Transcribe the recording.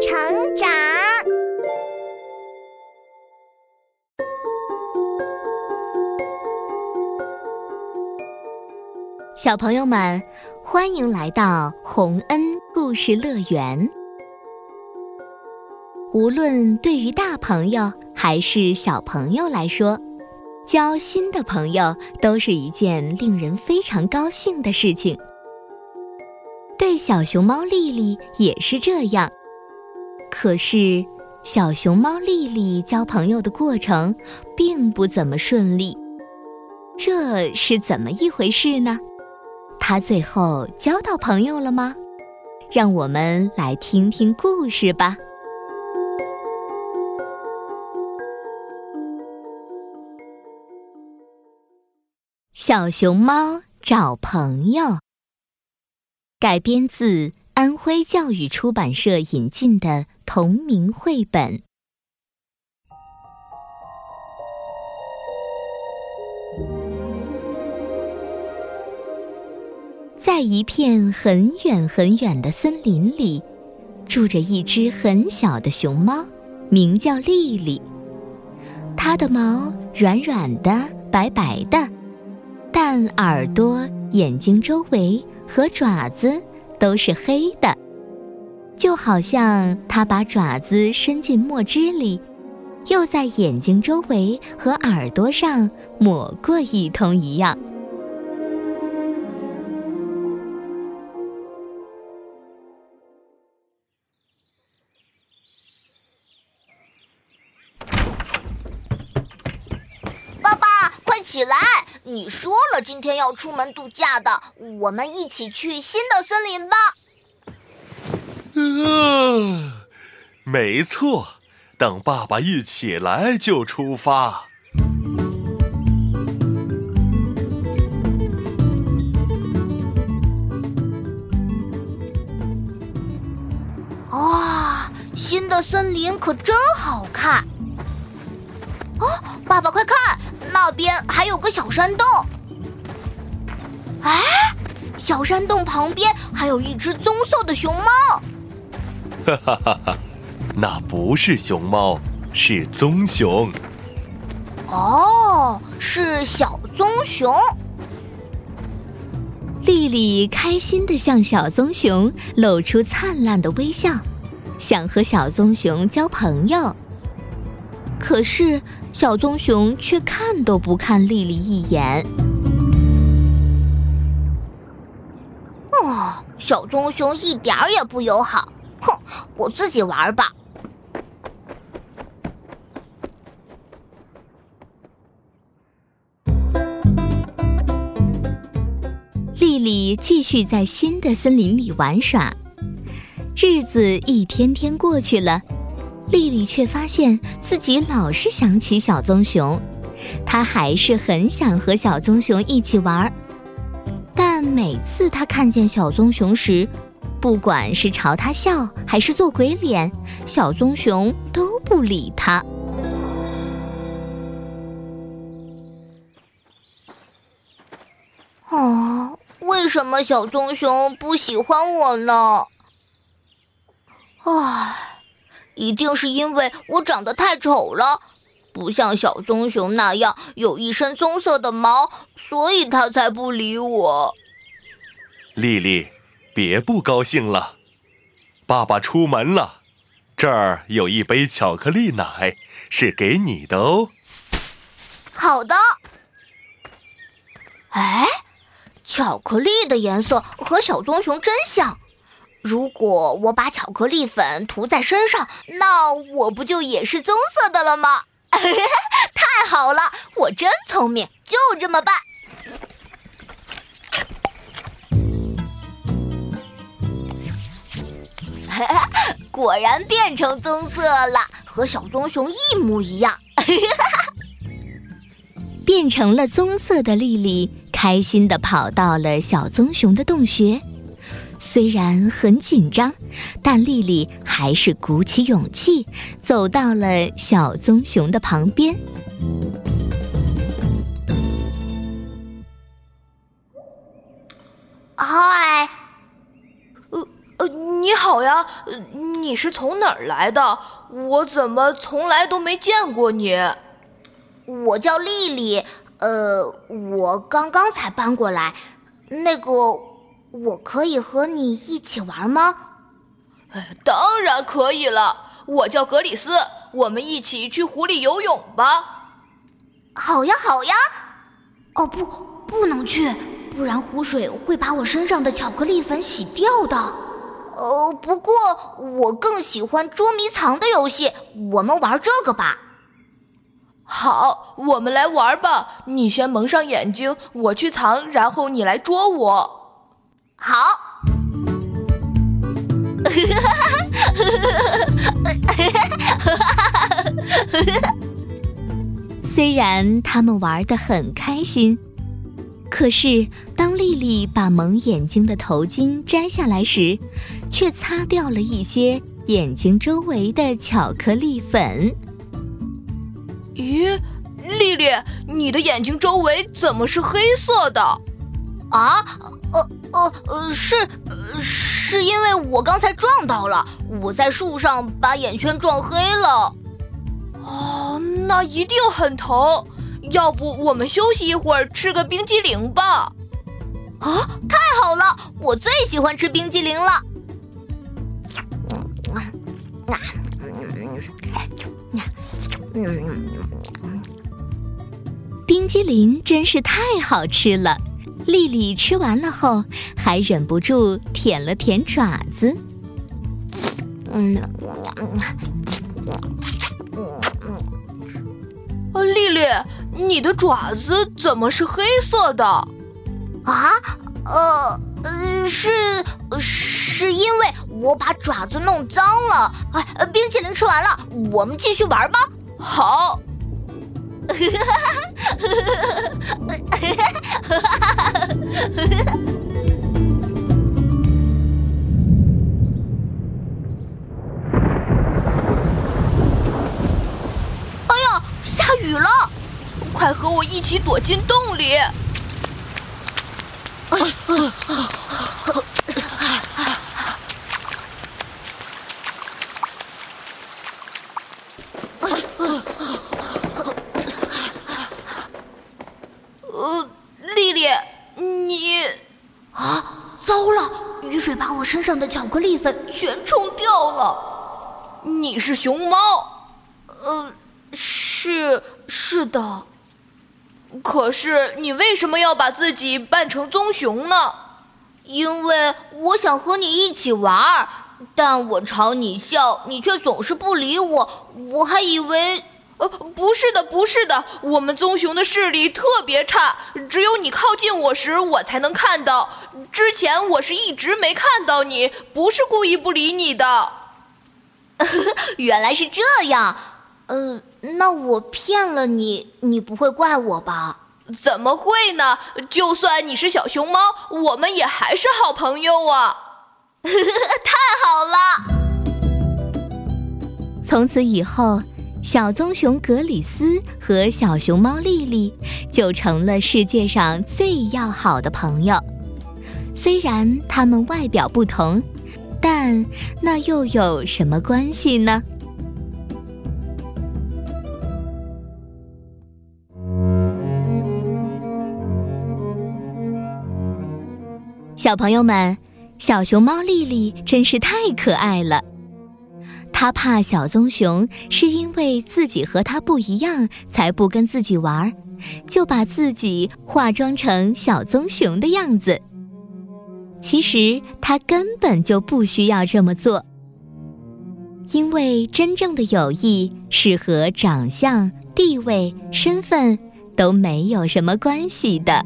成长。小朋友们，欢迎来到洪恩故事乐园。无论对于大朋友还是小朋友来说，交新的朋友都是一件令人非常高兴的事情。对小熊猫丽丽也是这样。可是，小熊猫丽丽交朋友的过程并不怎么顺利。这是怎么一回事呢？她最后交到朋友了吗？让我们来听听故事吧。小熊猫找朋友。改编自安徽教育出版社引进的同名绘本。在一片很远很远的森林里，住着一只很小的熊猫，名叫丽丽。它的毛软软的、白白的，但耳朵、眼睛周围。和爪子都是黑的，就好像它把爪子伸进墨汁里，又在眼睛周围和耳朵上抹过一通一样。爸爸，快起来！你说了今天要出门度假的，我们一起去新的森林吧。呃，没错，等爸爸一起来就出发。哇，新的森林可真好看！哦，爸爸快看！那边还有个小山洞，哎，小山洞旁边还有一只棕色的熊猫。哈哈哈哈，那不是熊猫，是棕熊。哦，是小棕熊。丽丽开心的向小棕熊露出灿烂的微笑，想和小棕熊交朋友。可是，小棕熊却看都不看丽丽一眼。哦，小棕熊一点儿也不友好。我自己玩吧。丽丽继续在新的森林里玩耍，日子一天天过去了。丽丽却发现自己老是想起小棕熊，她还是很想和小棕熊一起玩，但每次她看见小棕熊时，不管是朝他笑还是做鬼脸，小棕熊都不理他。哦，为什么小棕熊不喜欢我呢？唉。一定是因为我长得太丑了，不像小棕熊那样有一身棕色的毛，所以它才不理我。丽丽，别不高兴了，爸爸出门了，这儿有一杯巧克力奶，是给你的哦。好的。哎，巧克力的颜色和小棕熊真像。如果我把巧克力粉涂在身上，那我不就也是棕色的了吗？太好了，我真聪明，就这么办。果然变成棕色了，和小棕熊一模一样。变成了棕色的丽丽，开心地跑到了小棕熊的洞穴。虽然很紧张，但丽丽还是鼓起勇气走到了小棕熊的旁边。你是从哪儿来的？我怎么从来都没见过你？我叫丽丽，呃，我刚刚才搬过来。那个，我可以和你一起玩吗？当然可以了。我叫格里斯，我们一起去湖里游泳吧。好呀，好呀。哦不，不能去，不然湖水会把我身上的巧克力粉洗掉的。呃，不过我更喜欢捉迷藏的游戏，我们玩这个吧。好，我们来玩吧。你先蒙上眼睛，我去藏，然后你来捉我。好。虽然他们玩得很开心，可是当丽丽把蒙眼睛的头巾摘下来时，却擦掉了一些眼睛周围的巧克力粉。咦，丽丽，你的眼睛周围怎么是黑色的？啊，呃呃呃，是是因为我刚才撞到了，我在树上把眼圈撞黑了。哦，那一定很疼。要不我们休息一会儿，吃个冰激凌吧？啊，太好了，我最喜欢吃冰激凌了。冰激凌真是太好吃了。丽丽吃完了后，还忍不住舔了舔爪子。嗯，啊，丽丽，你的爪子怎么是黑色的？啊，呃，是是因为我把爪子弄脏了。哎，冰淇淋吃完了，我们继续玩吧。好。哎 起躲进洞里。丽丽，你。糟了，雨水把我身上的巧克力粉全冲掉了。你是熊猫？呃，是是的。可是你为什么要把自己扮成棕熊呢？因为我想和你一起玩儿，但我朝你笑，你却总是不理我。我还以为……呃，不是的，不是的，我们棕熊的视力特别差，只有你靠近我时，我才能看到。之前我是一直没看到你，不是故意不理你的。原来是这样，呃，那我骗了你，你不会怪我吧？怎么会呢？就算你是小熊猫，我们也还是好朋友啊！太好了！从此以后，小棕熊格里斯和小熊猫丽丽就成了世界上最要好的朋友。虽然他们外表不同，但那又有什么关系呢？小朋友们，小熊猫丽丽真是太可爱了。她怕小棕熊是因为自己和它不一样，才不跟自己玩，就把自己化妆成小棕熊的样子。其实他根本就不需要这么做，因为真正的友谊是和长相、地位、身份都没有什么关系的。